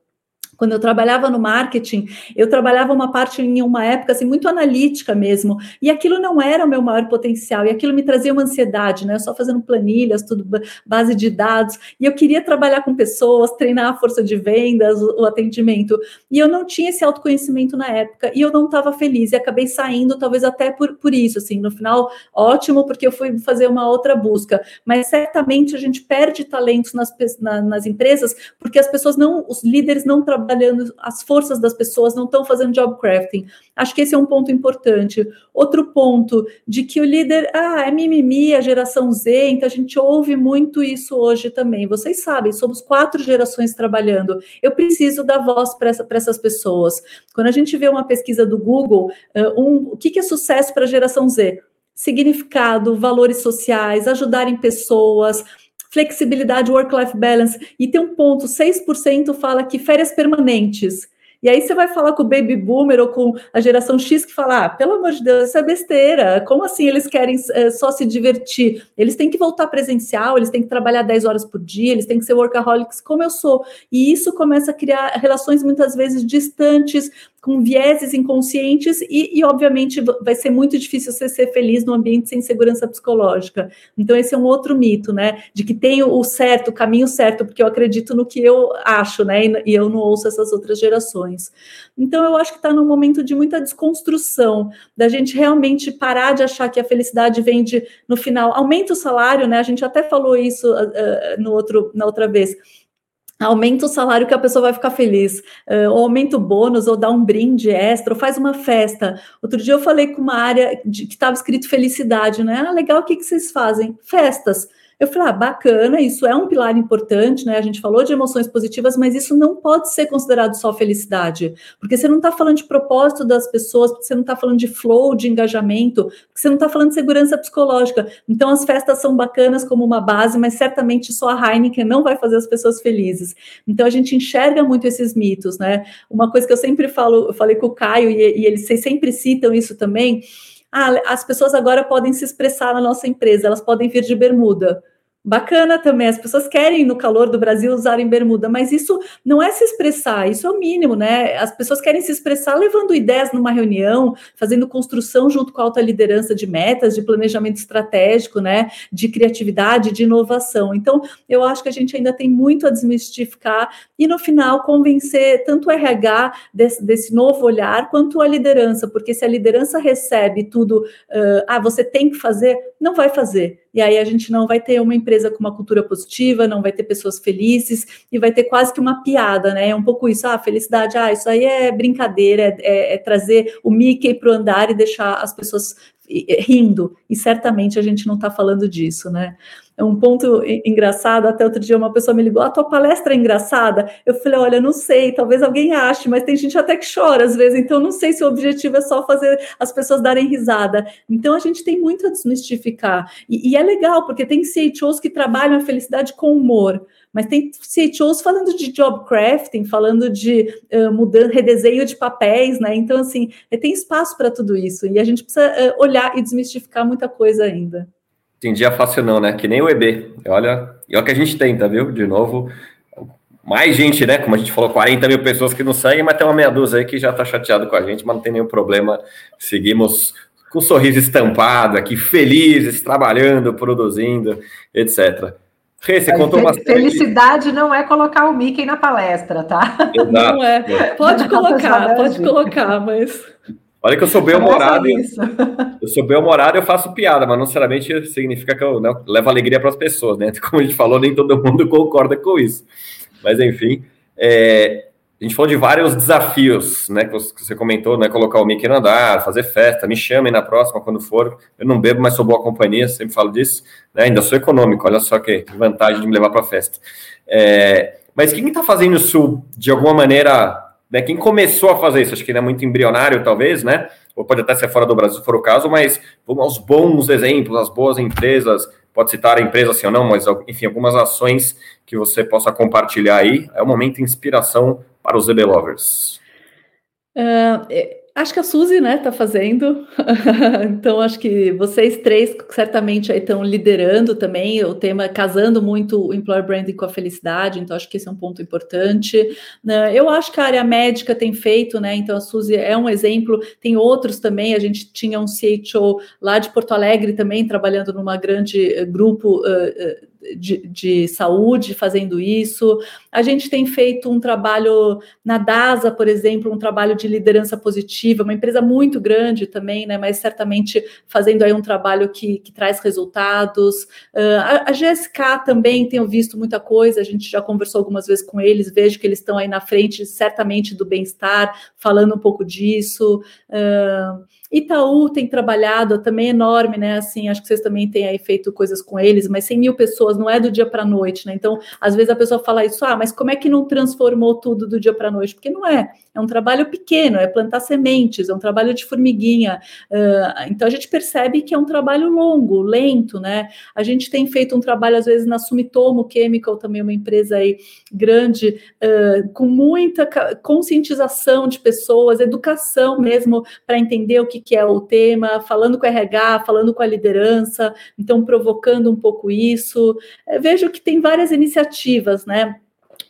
Quando eu trabalhava no marketing, eu trabalhava uma parte em uma época assim muito analítica mesmo, e aquilo não era o meu maior potencial, e aquilo me trazia uma ansiedade, né? Só fazendo planilhas, tudo base de dados, e eu queria trabalhar com pessoas, treinar a força de vendas, o, o atendimento, e eu não tinha esse autoconhecimento na época, e eu não estava feliz, e acabei saindo, talvez até por, por isso, assim, no final, ótimo, porque eu fui fazer uma outra busca, mas certamente a gente perde talentos nas, na, nas empresas, porque as pessoas não, os líderes não trabalham trabalhando, as forças das pessoas não estão fazendo job crafting. Acho que esse é um ponto importante. Outro ponto, de que o líder, ah, é mimimi, a geração Z, então a gente ouve muito isso hoje também. Vocês sabem, somos quatro gerações trabalhando. Eu preciso dar voz para essa, essas pessoas. Quando a gente vê uma pesquisa do Google, um, o que, que é sucesso para a geração Z? significado, valores sociais, ajudarem pessoas, flexibilidade, work-life balance, e tem um ponto, 6% fala que férias permanentes. E aí você vai falar com o baby boomer ou com a geração X que fala, ah, pelo amor de Deus, isso é besteira. Como assim eles querem é, só se divertir? Eles têm que voltar presencial, eles têm que trabalhar 10 horas por dia, eles têm que ser workaholics como eu sou. E isso começa a criar relações muitas vezes distantes, com vieses inconscientes e, e, obviamente, vai ser muito difícil você ser feliz no ambiente sem segurança psicológica. Então, esse é um outro mito, né? De que tem o certo, o caminho certo, porque eu acredito no que eu acho, né? E, e eu não ouço essas outras gerações. Então, eu acho que está num momento de muita desconstrução, da gente realmente parar de achar que a felicidade vem de, no final, aumenta o salário, né? A gente até falou isso uh, no outro, na outra vez aumenta o salário que a pessoa vai ficar feliz, uh, ou aumenta o bônus, ou dá um brinde extra, ou faz uma festa. Outro dia eu falei com uma área de, que estava escrito felicidade, né? Ah, legal, o que, que vocês fazem? Festas. Eu falei, ah, bacana, isso é um pilar importante, né? A gente falou de emoções positivas, mas isso não pode ser considerado só felicidade, porque você não está falando de propósito das pessoas, porque você não está falando de flow, de engajamento, porque você não está falando de segurança psicológica. Então, as festas são bacanas como uma base, mas certamente só a Heineken não vai fazer as pessoas felizes. Então, a gente enxerga muito esses mitos, né? Uma coisa que eu sempre falo, eu falei com o Caio, e, e eles sempre citam isso também. Ah, as pessoas agora podem se expressar na nossa empresa, elas podem vir de bermuda. Bacana também, as pessoas querem no calor do Brasil usarem bermuda, mas isso não é se expressar, isso é o mínimo, né? As pessoas querem se expressar levando ideias numa reunião, fazendo construção junto com a alta liderança de metas, de planejamento estratégico, né? De criatividade, de inovação. Então, eu acho que a gente ainda tem muito a desmistificar e no final convencer tanto o RH desse, desse novo olhar quanto a liderança, porque se a liderança recebe tudo, uh, ah, você tem que fazer, não vai fazer e aí a gente não vai ter uma empresa com uma cultura positiva, não vai ter pessoas felizes e vai ter quase que uma piada, né? É um pouco isso, ah, felicidade, ah, isso aí é brincadeira, é, é, é trazer o Mickey para o andar e deixar as pessoas rindo, e certamente a gente não está falando disso, né? É um ponto engraçado, até outro dia uma pessoa me ligou, a tua palestra é engraçada? Eu falei, olha, não sei, talvez alguém ache, mas tem gente até que chora às vezes, então não sei se o objetivo é só fazer as pessoas darem risada. Então a gente tem muito a desmistificar, e, e é legal, porque tem CHOs que trabalham a felicidade com humor, mas tem CHOs falando de job crafting, falando de uh, mudança, redesenho de papéis, né? Então, assim, tem espaço para tudo isso, e a gente precisa uh, olhar e desmistificar muita coisa ainda. Tem dia fácil não, né? Que nem o EB. Olha, e olha que a gente tenta, viu? De novo, mais gente, né? Como a gente falou, 40 mil pessoas que não seguem, mas tem uma meia dúzia aí que já tá chateado com a gente, mas não tem nenhum problema. Seguimos com um sorriso estampado aqui, felizes, trabalhando, produzindo, etc. Rê, você contou bastante. Felicidade não é colocar o Mickey na palestra, tá? Exato. Não é. Pode colocar, pode colocar, mas. Olha que eu sou bem humorado, Faça isso. eu sou bem humorado, eu faço piada, mas não necessariamente significa que eu né, levo alegria para as pessoas, né? Como a gente falou, nem todo mundo concorda com isso. Mas enfim, é, a gente falou de vários desafios, né? Que você comentou, né? Colocar o Mickey no andar, fazer festa, me chamem na próxima quando for. Eu não bebo, mas sou boa companhia, sempre falo disso, né? Ainda sou econômico, olha só que vantagem de me levar para festa. É, mas quem está fazendo isso de alguma maneira né, quem começou a fazer isso, acho que ainda é muito embrionário, talvez, né? Ou pode até ser fora do Brasil, se for o caso, mas vamos aos bons exemplos, as boas empresas, pode citar a empresa assim ou não, mas enfim, algumas ações que você possa compartilhar aí. É o momento de inspiração para os EB Lovers. É, acho que a Suzy, né, tá fazendo. então, acho que vocês três certamente aí estão liderando também o tema, casando muito o employer branding com a felicidade. Então, acho que esse é um ponto importante. Né, eu acho que a área médica tem feito, né? Então, a Suzy é um exemplo. Tem outros também. A gente tinha um CHO lá de Porto Alegre também trabalhando numa grande eh, grupo. De, de, saúde fazendo isso. A gente tem feito um trabalho na DASA, por exemplo, um trabalho de liderança positiva, uma empresa muito grande também, né? Mas certamente fazendo aí um trabalho que, que traz resultados. Uh, a, a, GSK também tenho visto muita coisa, a gente já conversou algumas vezes com eles, vejo que eles estão aí na frente, certamente, do bem-estar, falando um pouco disso. Uh, Itaú tem trabalhado também enorme, né? Assim, acho que vocês também têm aí feito coisas com eles, mas 100 mil pessoas não é do dia para a noite, né? Então, às vezes a pessoa fala isso, ah, mas como é que não transformou tudo do dia para a noite? Porque não é, é um trabalho pequeno, é plantar sementes, é um trabalho de formiguinha. Uh, então, a gente percebe que é um trabalho longo, lento, né? A gente tem feito um trabalho, às vezes, na Sumitomo Chemical, também uma empresa aí grande, uh, com muita conscientização de pessoas, educação mesmo, para entender o que que é o tema, falando com o RH, falando com a liderança, então provocando um pouco isso. Eu vejo que tem várias iniciativas, né?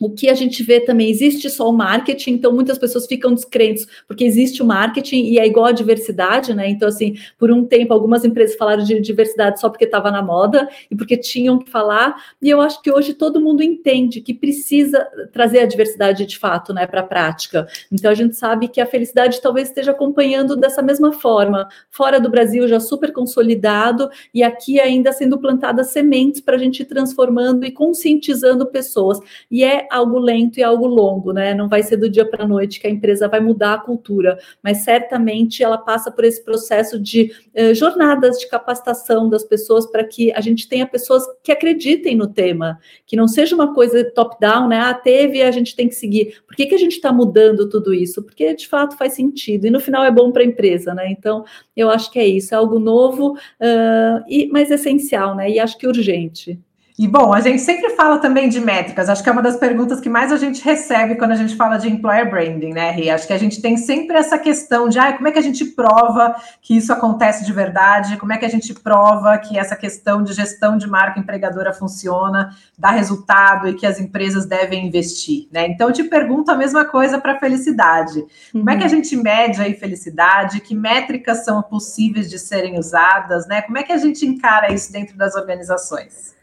O que a gente vê também, existe só o marketing, então muitas pessoas ficam descrentes, porque existe o marketing e é igual a diversidade, né? Então, assim, por um tempo, algumas empresas falaram de diversidade só porque estava na moda e porque tinham que falar, e eu acho que hoje todo mundo entende que precisa trazer a diversidade de fato, né, para a prática. Então, a gente sabe que a felicidade talvez esteja acompanhando dessa mesma forma, fora do Brasil já super consolidado e aqui ainda sendo plantadas sementes para a gente ir transformando e conscientizando pessoas. E é algo lento e algo longo, né? Não vai ser do dia para a noite que a empresa vai mudar a cultura, mas certamente ela passa por esse processo de eh, jornadas de capacitação das pessoas para que a gente tenha pessoas que acreditem no tema, que não seja uma coisa top-down, né? Ah, teve a gente tem que seguir. Por que, que a gente está mudando tudo isso? Porque de fato faz sentido e no final é bom para a empresa, né? Então eu acho que é isso, é algo novo, uh, e, mas essencial, né? E acho que urgente. E bom, a gente sempre fala também de métricas. Acho que é uma das perguntas que mais a gente recebe quando a gente fala de employer branding, né, Ri? Acho que a gente tem sempre essa questão de ah, como é que a gente prova que isso acontece de verdade, como é que a gente prova que essa questão de gestão de marca empregadora funciona, dá resultado e que as empresas devem investir, né? Então eu te pergunto a mesma coisa para felicidade. Uhum. Como é que a gente mede aí felicidade? Que métricas são possíveis de serem usadas, né? Como é que a gente encara isso dentro das organizações?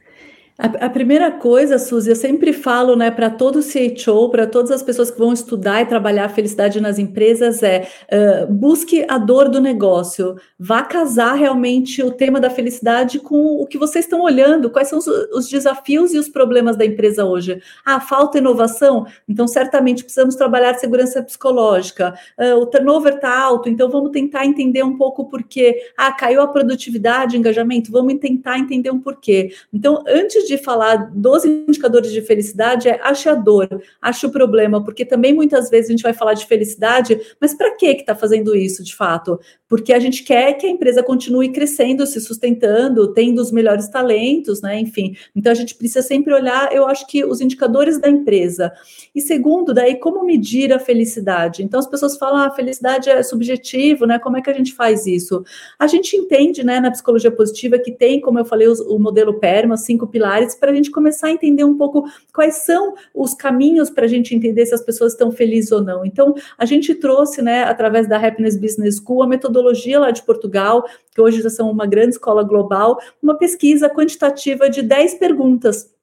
A, a, primeira coisa, Suzy, eu sempre falo, né, para todo CHO, para todas as pessoas que vão estudar e trabalhar a felicidade nas empresas, é uh, busque a dor do negócio, vá casar realmente o tema da felicidade com o que vocês estão olhando, quais são os, os desafios e os problemas da empresa hoje. Ah, falta inovação? Então, certamente precisamos trabalhar segurança psicológica. Uh, o turnover está alto, então vamos tentar entender um pouco por quê. Ah, caiu a produtividade, engajamento, vamos tentar entender um porquê. Então, antes de falar dos indicadores de felicidade é ache a dor, ache o problema, porque também muitas vezes a gente vai falar de felicidade, mas para que está fazendo isso de fato? Porque a gente quer que a empresa continue crescendo, se sustentando, tendo os melhores talentos, né? Enfim, então a gente precisa sempre olhar, eu acho que os indicadores da empresa. E segundo, daí como medir a felicidade? Então as pessoas falam, ah, a felicidade é subjetivo, né? Como é que a gente faz isso? A gente entende, né, na psicologia positiva que tem, como eu falei, o modelo PERMA, cinco pilares para a gente começar a entender um pouco quais são os caminhos para a gente entender se as pessoas estão felizes ou não. Então, a gente trouxe, né, através da Happiness Business School, a metodologia lá de Portugal, que hoje já são uma grande escola global, uma pesquisa quantitativa de 10 perguntas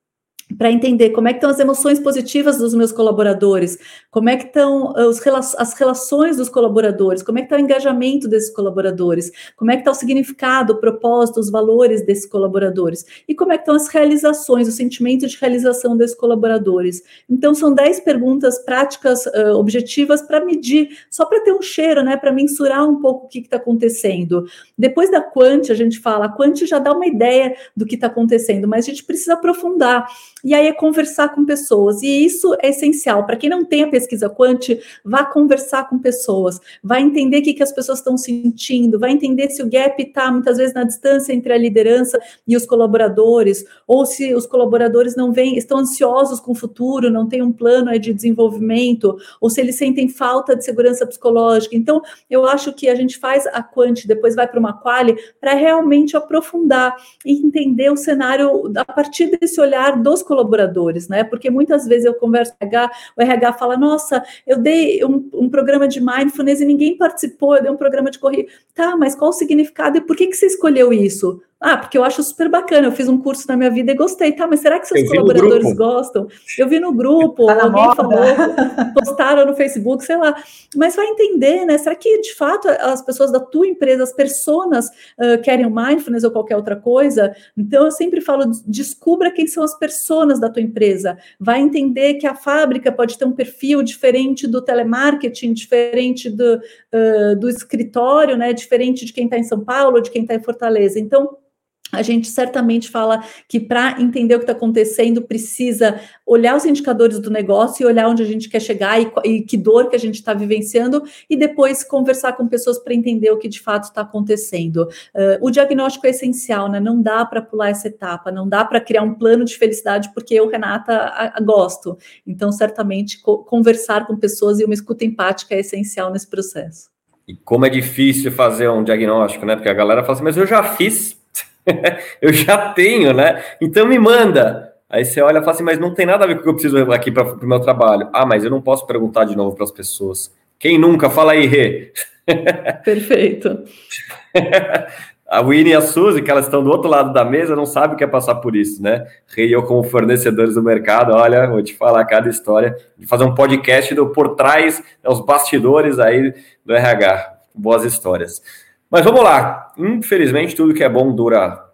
para entender como é que estão as emoções positivas dos meus colaboradores, como é que estão ah, os, as relações dos colaboradores, como é que está o engajamento desses colaboradores, como é que está o significado, o propósito, os valores desses colaboradores, e como é que estão as realizações, o sentimento de realização desses colaboradores. Então, são 10 perguntas práticas, uh, objetivas, para medir, só para ter um cheiro, né, para mensurar um pouco o que está acontecendo. Depois da Quant, a gente fala, a Quant já dá uma ideia do que está acontecendo, mas a gente precisa aprofundar e aí é conversar com pessoas. E isso é essencial. Para quem não tem a pesquisa Quant, vá conversar com pessoas, vai entender o que, que as pessoas estão sentindo, vai entender se o gap está muitas vezes na distância entre a liderança e os colaboradores, ou se os colaboradores não vêm, estão ansiosos com o futuro, não têm um plano de desenvolvimento, ou se eles sentem falta de segurança psicológica. Então, eu acho que a gente faz a Quant, depois vai para uma quali, para realmente aprofundar e entender o cenário a partir desse olhar dos colaboradores né? Porque muitas vezes eu converso com o RH, o RH fala: Nossa, eu dei um, um programa de mindfulness e ninguém participou, eu dei um programa de corrida. Tá, mas qual o significado e por que, que você escolheu isso? Ah, porque eu acho super bacana. Eu fiz um curso na minha vida e gostei. Tá, mas será que seus colaboradores gostam? Eu vi no grupo, tá alguém falou, postaram no Facebook, sei lá. Mas vai entender, né? Será que de fato as pessoas da tua empresa, as pessoas uh, querem o mindfulness ou qualquer outra coisa? Então eu sempre falo: descubra quem são as pessoas da tua empresa. Vai entender que a fábrica pode ter um perfil diferente do telemarketing, diferente do, uh, do escritório, né? Diferente de quem está em São Paulo, de quem está em Fortaleza. Então, a gente certamente fala que para entender o que está acontecendo, precisa olhar os indicadores do negócio e olhar onde a gente quer chegar e, e que dor que a gente está vivenciando, e depois conversar com pessoas para entender o que de fato está acontecendo. Uh, o diagnóstico é essencial, né? Não dá para pular essa etapa, não dá para criar um plano de felicidade, porque eu, Renata, a, a gosto. Então, certamente, co conversar com pessoas e uma escuta empática é essencial nesse processo. E como é difícil fazer um diagnóstico, né? Porque a galera fala assim, mas eu já fiz eu já tenho, né? Então me manda. Aí você olha e fala assim, mas não tem nada a ver com o que eu preciso aqui para o meu trabalho. Ah, mas eu não posso perguntar de novo para as pessoas. Quem nunca? Fala aí, Rê. Perfeito. a Winnie e a Suzy, que elas estão do outro lado da mesa, não sabem o que é passar por isso, né? Rei eu, como fornecedores do mercado, olha, vou te falar cada história, de fazer um podcast do por trás, né, os bastidores aí do RH. Boas histórias. Mas vamos lá. Infelizmente, tudo que é bom dura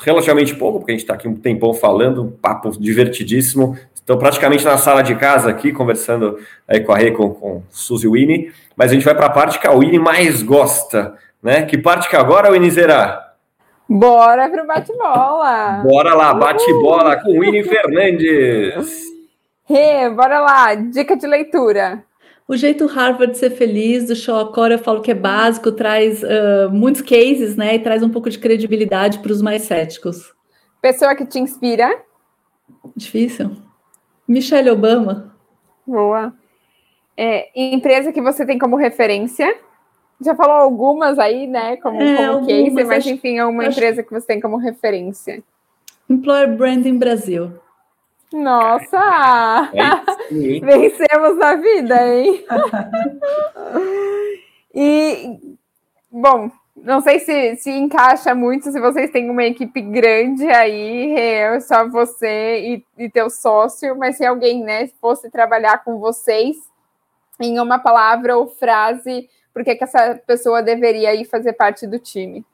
relativamente pouco, porque a gente está aqui um tempão falando, um papo divertidíssimo. Estou praticamente na sala de casa aqui, conversando aí com a Rê, com, com Suzy Winnie, mas a gente vai para a parte que a Winnie mais gosta, né? Que parte que agora, Winnie, será? Bora pro bate-bola! Bora lá, bate-bola com Winnie Fernandes! Rê, bora lá, dica de leitura. O jeito Harvard de ser feliz, do show Acora, eu falo que é básico, traz uh, muitos cases, né? E traz um pouco de credibilidade para os mais céticos. Pessoa que te inspira? Difícil. Michelle Obama. Boa. É, empresa que você tem como referência? Já falou algumas aí, né? Como, é, como algumas, case, mas acho, enfim, é uma acho... empresa que você tem como referência. Employer Branding Brasil. Nossa! É Vencemos a vida, hein? e, bom, não sei se, se encaixa muito se vocês têm uma equipe grande aí, é só você e, e teu sócio, mas se alguém né, fosse trabalhar com vocês em uma palavra ou frase, por que, que essa pessoa deveria ir fazer parte do time?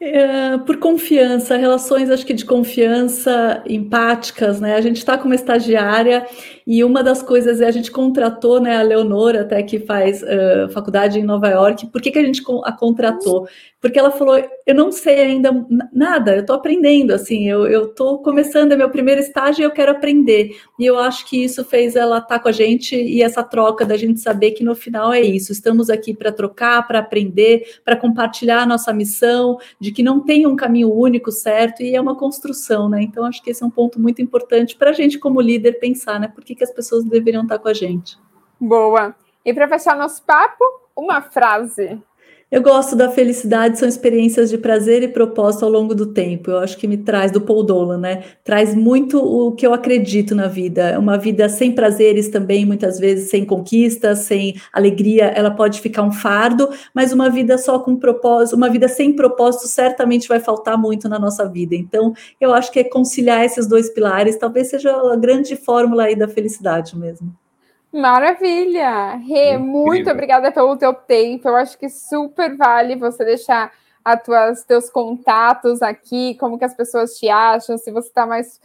É, por confiança, relações acho que de confiança empáticas, né? A gente está com uma estagiária e uma das coisas é a gente contratou, né, a Leonora, até que faz uh, faculdade em Nova York. Por que, que a gente a contratou? Porque ela falou: eu não sei ainda nada, eu estou aprendendo, assim, eu estou começando, é meu primeiro estágio e eu quero aprender. E eu acho que isso fez ela estar tá com a gente e essa troca da gente saber que no final é isso. Estamos aqui para trocar, para aprender, para compartilhar a nossa missão, de que não tem um caminho único, certo, e é uma construção, né? Então, acho que esse é um ponto muito importante para a gente, como líder, pensar, né? Por que, que as pessoas deveriam estar com a gente. Boa. E para fechar nosso papo, uma frase. Eu gosto da felicidade, são experiências de prazer e propósito ao longo do tempo. Eu acho que me traz, do Paul Dolan, né? Traz muito o que eu acredito na vida. Uma vida sem prazeres também, muitas vezes sem conquistas, sem alegria, ela pode ficar um fardo, mas uma vida só com propósito, uma vida sem propósito certamente vai faltar muito na nossa vida. Então, eu acho que é conciliar esses dois pilares talvez seja a grande fórmula aí da felicidade mesmo. Maravilha! Rê, muito obrigada pelo teu tempo. Eu acho que super vale você deixar tuas, teus contatos aqui, como que as pessoas te acham, se você está mais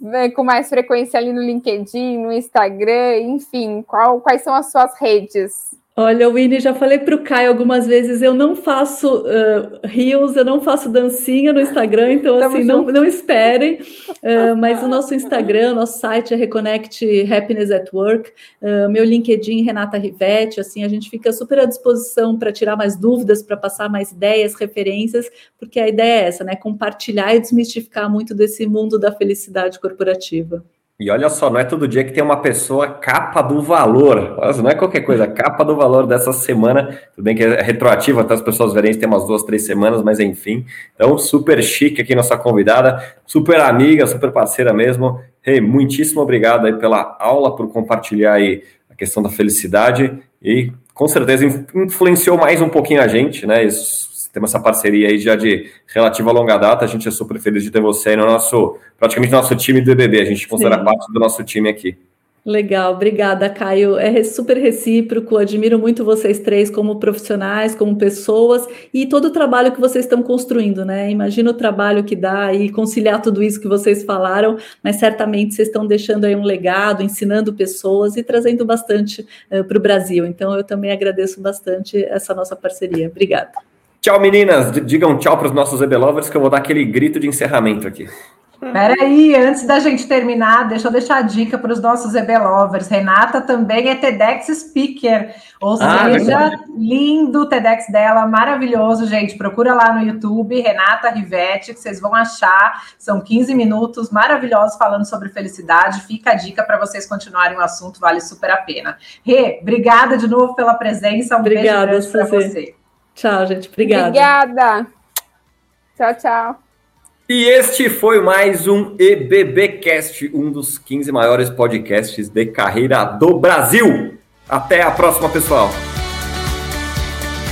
né, com mais frequência ali no LinkedIn, no Instagram, enfim, qual, quais são as suas redes? Olha, Winnie, já falei para o Caio algumas vezes, eu não faço uh, reels, eu não faço dancinha no Instagram, então assim, não, não esperem. Uh, mas o nosso Instagram, nosso site é Reconnect Happiness at Work, uh, meu LinkedIn, Renata Rivetti, assim, a gente fica super à disposição para tirar mais dúvidas, para passar mais ideias, referências, porque a ideia é essa, né? Compartilhar e desmistificar muito desse mundo da felicidade corporativa. E olha só, não é todo dia que tem uma pessoa capa do valor. Não é qualquer coisa, capa do valor dessa semana. Tudo bem que é retroativa, até as pessoas verem tem umas duas, três semanas, mas enfim. Então, super chique aqui nossa convidada, super amiga, super parceira mesmo. Hey, muitíssimo obrigado aí pela aula, por compartilhar aí a questão da felicidade e com certeza influenciou mais um pouquinho a gente, né? Isso temos essa parceria aí já de relativa longa data. A gente é super feliz de ter você aí no nosso, praticamente nosso time do EBB. A gente considera Sim. parte do nosso time aqui. Legal, obrigada, Caio. É super recíproco, admiro muito vocês três como profissionais, como pessoas e todo o trabalho que vocês estão construindo, né? Imagina o trabalho que dá e conciliar tudo isso que vocês falaram, mas certamente vocês estão deixando aí um legado, ensinando pessoas e trazendo bastante uh, para o Brasil. Então, eu também agradeço bastante essa nossa parceria. Obrigada. Tchau, meninas. Digam tchau para os nossos EB que eu vou dar aquele grito de encerramento aqui. Peraí, antes da gente terminar, deixa eu deixar a dica para os nossos EB Renata também é TEDx Speaker, ou ah, seja, ah, lindo o TEDx dela, maravilhoso, gente. Procura lá no YouTube, Renata Rivetti, que vocês vão achar. São 15 minutos maravilhosos falando sobre felicidade. Fica a dica para vocês continuarem o assunto, vale super a pena. Rê, obrigada de novo pela presença. Um Obrigada, beijo grande para você. Tchau, gente. Obrigada. Obrigada. Tchau, tchau. E este foi mais um EBBcast, um dos 15 maiores podcasts de carreira do Brasil. Até a próxima, pessoal.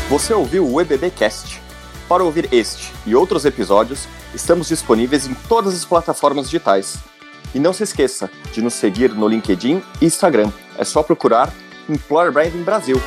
Você ouviu o EBBcast? Para ouvir este e outros episódios, estamos disponíveis em todas as plataformas digitais. E não se esqueça de nos seguir no LinkedIn e Instagram. É só procurar Employer Branding Brasil.